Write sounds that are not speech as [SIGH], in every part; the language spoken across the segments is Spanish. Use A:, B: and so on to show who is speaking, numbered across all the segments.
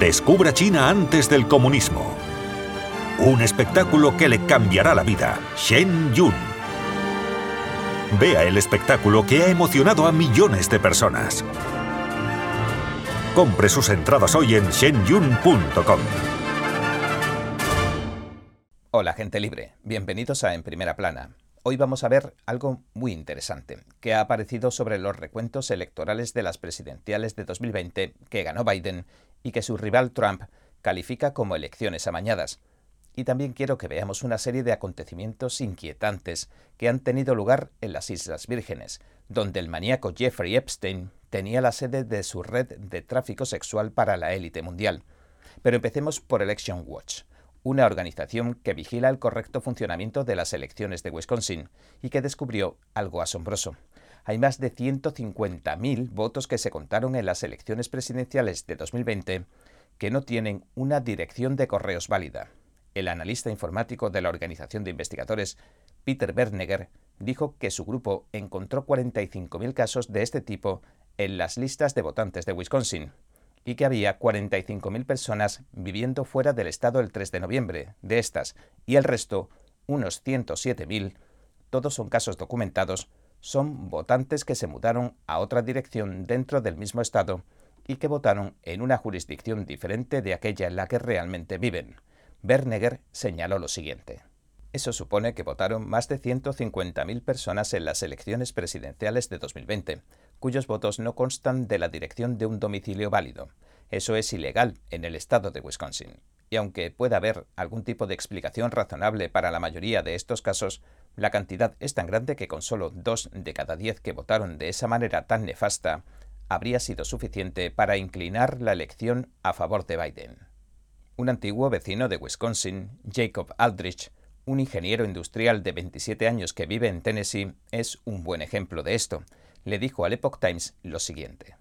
A: Descubra China antes del comunismo. Un espectáculo que le cambiará la vida. Shen Yun. Vea el espectáculo que ha emocionado a millones de personas. Compre sus entradas hoy en shenyun.com.
B: Hola gente libre, bienvenidos a En Primera Plana. Hoy vamos a ver algo muy interesante que ha aparecido sobre los recuentos electorales de las presidenciales de 2020 que ganó Biden y que su rival Trump califica como elecciones amañadas. Y también quiero que veamos una serie de acontecimientos inquietantes que han tenido lugar en las Islas Vírgenes, donde el maníaco Jeffrey Epstein tenía la sede de su red de tráfico sexual para la élite mundial. Pero empecemos por Election Watch una organización que vigila el correcto funcionamiento de las elecciones de Wisconsin y que descubrió algo asombroso. Hay más de 150.000 votos que se contaron en las elecciones presidenciales de 2020 que no tienen una dirección de correos válida. El analista informático de la organización de investigadores, Peter Bernegger, dijo que su grupo encontró 45.000 casos de este tipo en las listas de votantes de Wisconsin, y que había 45.000 personas viviendo fuera del estado el 3 de noviembre. De estas, y el resto, unos 107.000, todos son casos documentados, son votantes que se mudaron a otra dirección dentro del mismo estado y que votaron en una jurisdicción diferente de aquella en la que realmente viven. Bernegger señaló lo siguiente. Eso supone que votaron más de 150.000 personas en las elecciones presidenciales de 2020, cuyos votos no constan de la dirección de un domicilio válido. Eso es ilegal en el estado de Wisconsin. Y aunque pueda haber algún tipo de explicación razonable para la mayoría de estos casos, la cantidad es tan grande que con solo dos de cada diez que votaron de esa manera tan nefasta, habría sido suficiente para inclinar la elección a favor de Biden. Un antiguo vecino de Wisconsin, Jacob Aldrich, un ingeniero industrial de 27 años que vive en Tennessee, es un buen ejemplo de esto le dijo al Epoch Times lo siguiente.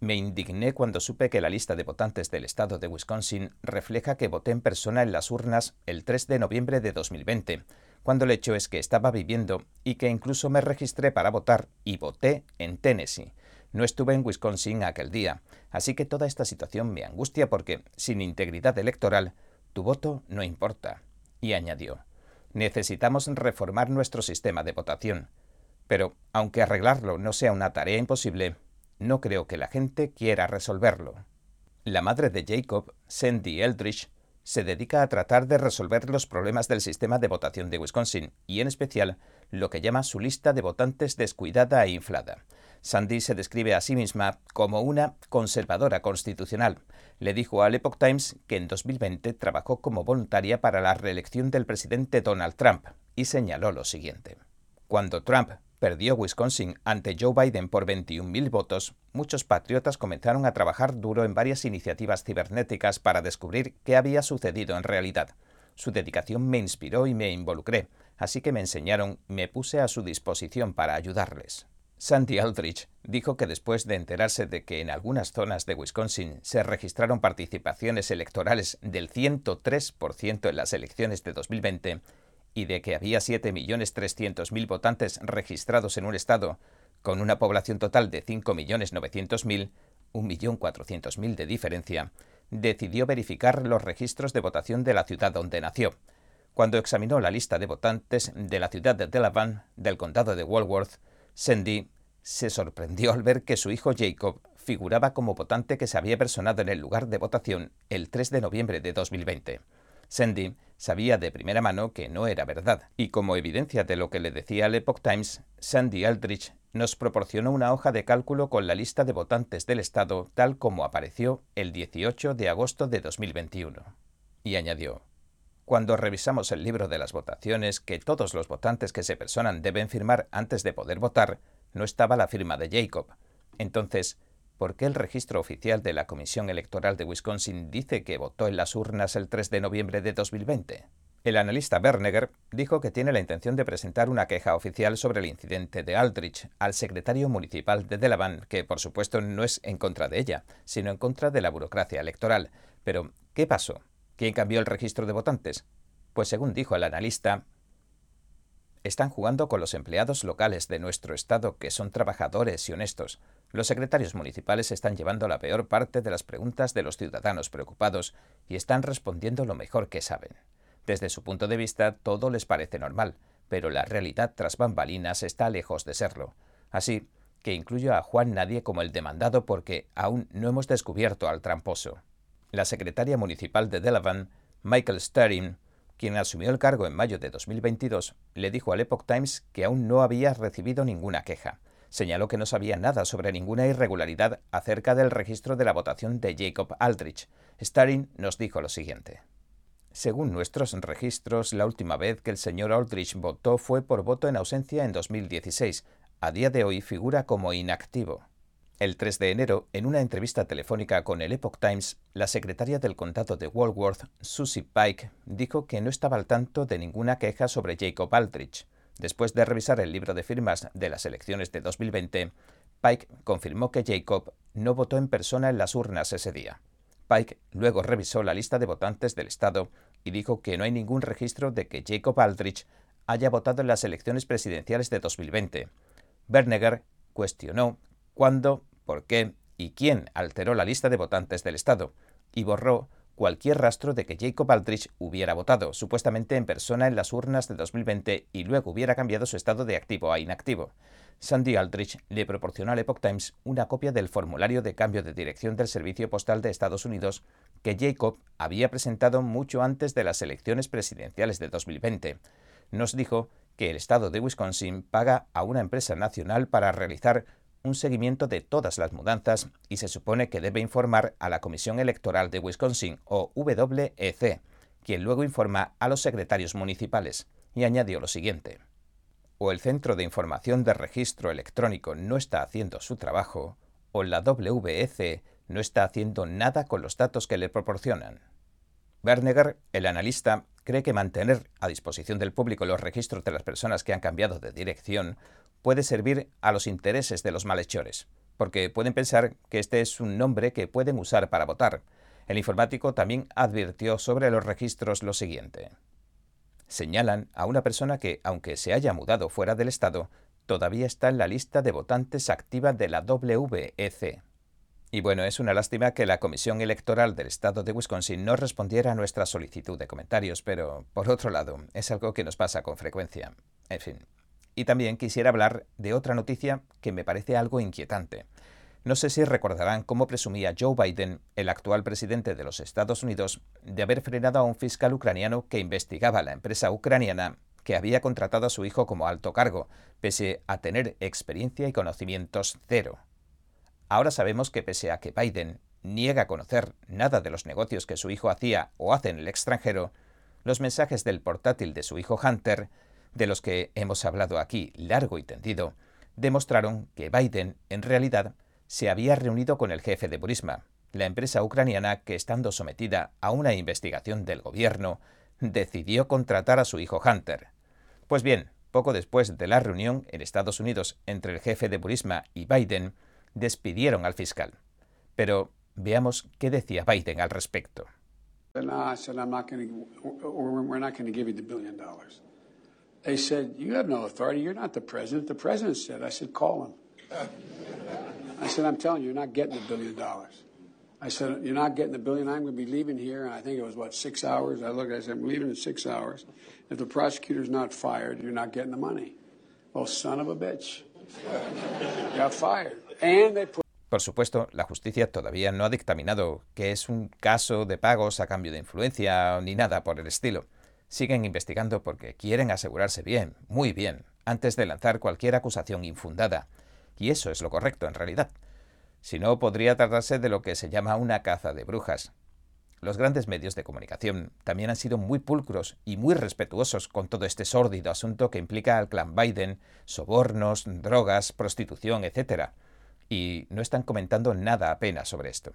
B: Me indigné cuando supe que la lista de votantes del estado de Wisconsin refleja que voté en persona en las urnas el 3 de noviembre de 2020, cuando el hecho es que estaba viviendo y que incluso me registré para votar y voté en Tennessee. No estuve en Wisconsin aquel día, así que toda esta situación me angustia porque, sin integridad electoral, tu voto no importa. Y añadió, necesitamos reformar nuestro sistema de votación. Pero, aunque arreglarlo no sea una tarea imposible, no creo que la gente quiera resolverlo. La madre de Jacob, Sandy Eldridge, se dedica a tratar de resolver los problemas del sistema de votación de Wisconsin y en especial lo que llama su lista de votantes descuidada e inflada. Sandy se describe a sí misma como una conservadora constitucional. Le dijo al Epoch Times que en 2020 trabajó como voluntaria para la reelección del presidente Donald Trump y señaló lo siguiente. Cuando Trump perdió Wisconsin ante Joe Biden por 21.000 votos, muchos patriotas comenzaron a trabajar duro en varias iniciativas cibernéticas para descubrir qué había sucedido en realidad. Su dedicación me inspiró y me involucré, así que me enseñaron y me puse a su disposición para ayudarles. Sandy Aldrich dijo que después de enterarse de que en algunas zonas de Wisconsin se registraron participaciones electorales del 103% en las elecciones de 2020, y de que había 7.300.000 votantes registrados en un estado con una población total de 5.900.000, 1.400.000 de diferencia, decidió verificar los registros de votación de la ciudad donde nació. Cuando examinó la lista de votantes de la ciudad de Delavan, del condado de Walworth, Sandy se sorprendió al ver que su hijo Jacob figuraba como votante que se había personado en el lugar de votación el 3 de noviembre de 2020. Sandy sabía de primera mano que no era verdad, y como evidencia de lo que le decía el Epoch Times, Sandy Aldrich nos proporcionó una hoja de cálculo con la lista de votantes del Estado tal como apareció el 18 de agosto de 2021. Y añadió, cuando revisamos el libro de las votaciones que todos los votantes que se personan deben firmar antes de poder votar, no estaba la firma de Jacob. Entonces, ¿Por qué el registro oficial de la Comisión Electoral de Wisconsin dice que votó en las urnas el 3 de noviembre de 2020? El analista Bernegger dijo que tiene la intención de presentar una queja oficial sobre el incidente de Aldrich al secretario municipal de Delavan, que por supuesto no es en contra de ella, sino en contra de la burocracia electoral. Pero, ¿qué pasó? ¿Quién cambió el registro de votantes? Pues según dijo el analista, están jugando con los empleados locales de nuestro Estado, que son trabajadores y honestos. Los secretarios municipales están llevando la peor parte de las preguntas de los ciudadanos preocupados y están respondiendo lo mejor que saben. Desde su punto de vista, todo les parece normal, pero la realidad tras bambalinas está lejos de serlo. Así que incluyo a Juan Nadie como el demandado porque aún no hemos descubierto al tramposo. La secretaria municipal de Delavan, Michael Sterling, quien asumió el cargo en mayo de 2022, le dijo al Epoch Times que aún no había recibido ninguna queja. Señaló que no sabía nada sobre ninguna irregularidad acerca del registro de la votación de Jacob Aldrich. Starring nos dijo lo siguiente. Según nuestros registros, la última vez que el señor Aldrich votó fue por voto en ausencia en 2016. A día de hoy figura como inactivo. El 3 de enero, en una entrevista telefónica con el Epoch Times, la secretaria del condado de Walworth, Susie Pike, dijo que no estaba al tanto de ninguna queja sobre Jacob Aldrich. Después de revisar el libro de firmas de las elecciones de 2020, Pike confirmó que Jacob no votó en persona en las urnas ese día. Pike luego revisó la lista de votantes del Estado y dijo que no hay ningún registro de que Jacob Aldrich haya votado en las elecciones presidenciales de 2020. Berneger cuestionó cuándo por qué y quién alteró la lista de votantes del Estado y borró cualquier rastro de que Jacob Aldrich hubiera votado, supuestamente en persona en las urnas de 2020 y luego hubiera cambiado su estado de activo a inactivo. Sandy Aldrich le proporcionó al Epoch Times una copia del formulario de cambio de dirección del Servicio Postal de Estados Unidos que Jacob había presentado mucho antes de las elecciones presidenciales de 2020. Nos dijo que el estado de Wisconsin paga a una empresa nacional para realizar un seguimiento de todas las mudanzas y se supone que debe informar a la Comisión Electoral de Wisconsin, o WEC, quien luego informa a los secretarios municipales. Y añadió lo siguiente. O el Centro de Información de Registro Electrónico no está haciendo su trabajo, o la WEC no está haciendo nada con los datos que le proporcionan. Berneger, el analista, cree que mantener a disposición del público los registros de las personas que han cambiado de dirección puede servir a los intereses de los malhechores, porque pueden pensar que este es un nombre que pueden usar para votar. El informático también advirtió sobre los registros lo siguiente. Señalan a una persona que, aunque se haya mudado fuera del Estado, todavía está en la lista de votantes activa de la WEC. Y bueno, es una lástima que la Comisión Electoral del Estado de Wisconsin no respondiera a nuestra solicitud de comentarios, pero por otro lado, es algo que nos pasa con frecuencia. En fin, y también quisiera hablar de otra noticia que me parece algo inquietante. No sé si recordarán cómo presumía Joe Biden, el actual presidente de los Estados Unidos, de haber frenado a un fiscal ucraniano que investigaba a la empresa ucraniana que había contratado a su hijo como alto cargo, pese a tener experiencia y conocimientos cero. Ahora sabemos que pese a que Biden niega conocer nada de los negocios que su hijo hacía o hace en el extranjero, los mensajes del portátil de su hijo Hunter de los que hemos hablado aquí largo y tendido, demostraron que Biden, en realidad, se había reunido con el jefe de Burisma, la empresa ucraniana que, estando sometida a una investigación del gobierno, decidió contratar a su hijo Hunter. Pues bien, poco después de la reunión en Estados Unidos entre el jefe de Burisma y Biden, despidieron al fiscal. Pero veamos qué decía Biden al respecto. They said, You have no authority. You're not the president. The president said. I said, Call him. I said, I'm telling you, you're not getting the billion dollars. I said, You're not getting the billion. I'm going to be leaving here. And I think it was, what, six hours? I looked, I said, I'm leaving in six hours. If the prosecutor's not fired, you're not getting the money. Well, son of a bitch. [LAUGHS] Got fired. And they put. Por supuesto, la justicia todavía no ha dictaminado que es un caso de pagos a cambio de influencia ni nada por el estilo. Siguen investigando porque quieren asegurarse bien, muy bien, antes de lanzar cualquier acusación infundada. Y eso es lo correcto, en realidad. Si no, podría tratarse de lo que se llama una caza de brujas. Los grandes medios de comunicación también han sido muy pulcros y muy respetuosos con todo este sórdido asunto que implica al clan Biden, sobornos, drogas, prostitución, etc. Y no están comentando nada apenas sobre esto.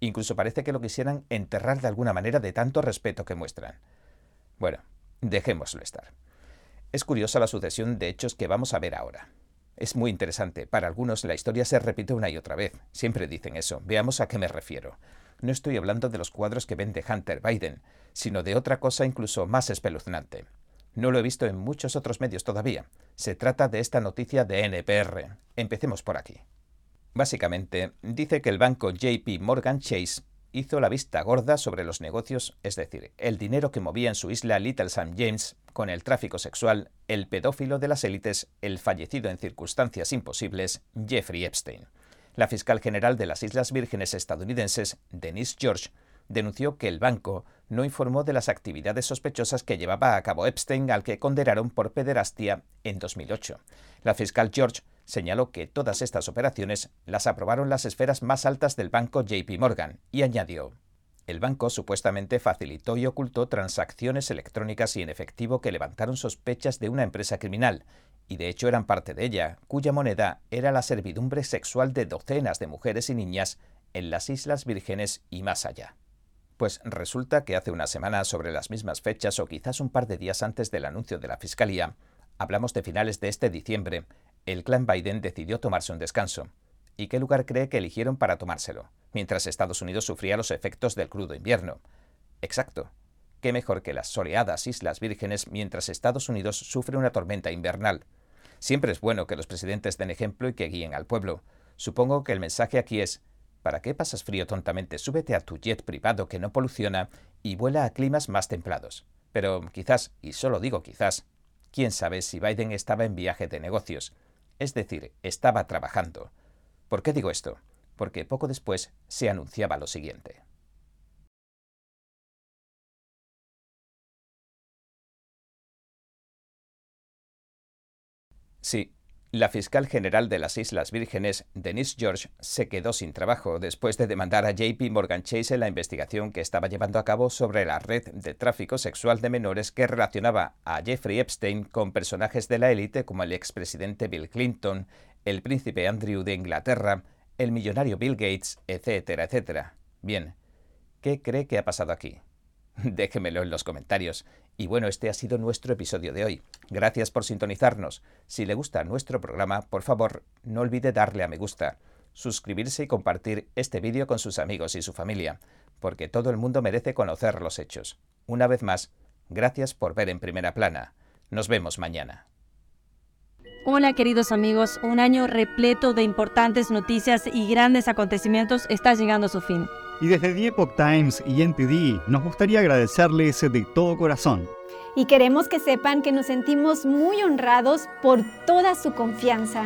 B: Incluso parece que lo quisieran enterrar de alguna manera de tanto respeto que muestran. Bueno, dejémoslo estar. Es curiosa la sucesión de hechos que vamos a ver ahora. Es muy interesante. Para algunos la historia se repite una y otra vez. Siempre dicen eso. Veamos a qué me refiero. No estoy hablando de los cuadros que vende Hunter Biden, sino de otra cosa incluso más espeluznante. No lo he visto en muchos otros medios todavía. Se trata de esta noticia de NPR. Empecemos por aquí. Básicamente, dice que el banco JP Morgan Chase hizo la vista gorda sobre los negocios, es decir, el dinero que movía en su isla Little St. James con el tráfico sexual, el pedófilo de las élites, el fallecido en circunstancias imposibles, Jeffrey Epstein. La fiscal general de las Islas Vírgenes estadounidenses, Denise George, denunció que el banco no informó de las actividades sospechosas que llevaba a cabo Epstein, al que condenaron por pederastia en 2008. La fiscal George señaló que todas estas operaciones las aprobaron las esferas más altas del banco JP Morgan y añadió el banco supuestamente facilitó y ocultó transacciones electrónicas y en efectivo que levantaron sospechas de una empresa criminal, y de hecho eran parte de ella, cuya moneda era la servidumbre sexual de docenas de mujeres y niñas en las Islas Vírgenes y más allá. Pues resulta que hace una semana sobre las mismas fechas o quizás un par de días antes del anuncio de la Fiscalía, hablamos de finales de este diciembre, el clan Biden decidió tomarse un descanso. ¿Y qué lugar cree que eligieron para tomárselo? Mientras Estados Unidos sufría los efectos del crudo invierno. Exacto. ¿Qué mejor que las soleadas Islas Vírgenes mientras Estados Unidos sufre una tormenta invernal? Siempre es bueno que los presidentes den ejemplo y que guíen al pueblo. Supongo que el mensaje aquí es ¿Para qué pasas frío tontamente? Súbete a tu jet privado que no poluciona y vuela a climas más templados. Pero quizás, y solo digo quizás, quién sabe si Biden estaba en viaje de negocios, es decir, estaba trabajando. ¿Por qué digo esto? Porque poco después se anunciaba lo siguiente. Sí, la fiscal general de las Islas Vírgenes, Denise George, se quedó sin trabajo después de demandar a JP Morgan Chase en la investigación que estaba llevando a cabo sobre la red de tráfico sexual de menores que relacionaba a Jeffrey Epstein con personajes de la élite como el expresidente Bill Clinton, el príncipe Andrew de Inglaterra, el millonario Bill Gates, etcétera, etcétera. Bien, ¿qué cree que ha pasado aquí? [LAUGHS] Déjemelo en los comentarios. Y bueno, este ha sido nuestro episodio de hoy. Gracias por sintonizarnos. Si le gusta nuestro programa, por favor, no olvide darle a me gusta, suscribirse y compartir este vídeo con sus amigos y su familia, porque todo el mundo merece conocer los hechos. Una vez más, gracias por ver en primera plana. Nos vemos mañana.
C: Hola queridos amigos, un año repleto de importantes noticias y grandes acontecimientos está llegando a su fin.
D: Y desde The Epoch Times y NTD nos gustaría agradecerles de todo corazón.
E: Y queremos que sepan que nos sentimos muy honrados por toda su confianza.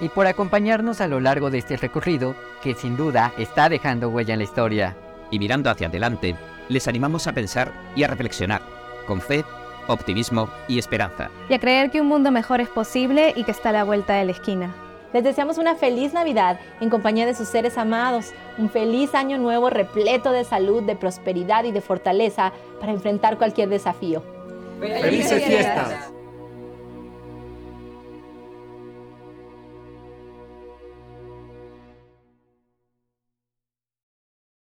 F: Y por acompañarnos a lo largo de este recorrido que sin duda está dejando huella en la historia.
B: Y mirando hacia adelante, les animamos a pensar y a reflexionar, con fe, optimismo y esperanza.
G: Y a creer que un mundo mejor es posible y que está a la vuelta de la esquina.
H: Les deseamos una feliz Navidad en compañía de sus seres amados, un feliz año nuevo repleto de salud, de prosperidad y de fortaleza para enfrentar cualquier desafío.
D: ¡Felices fiestas!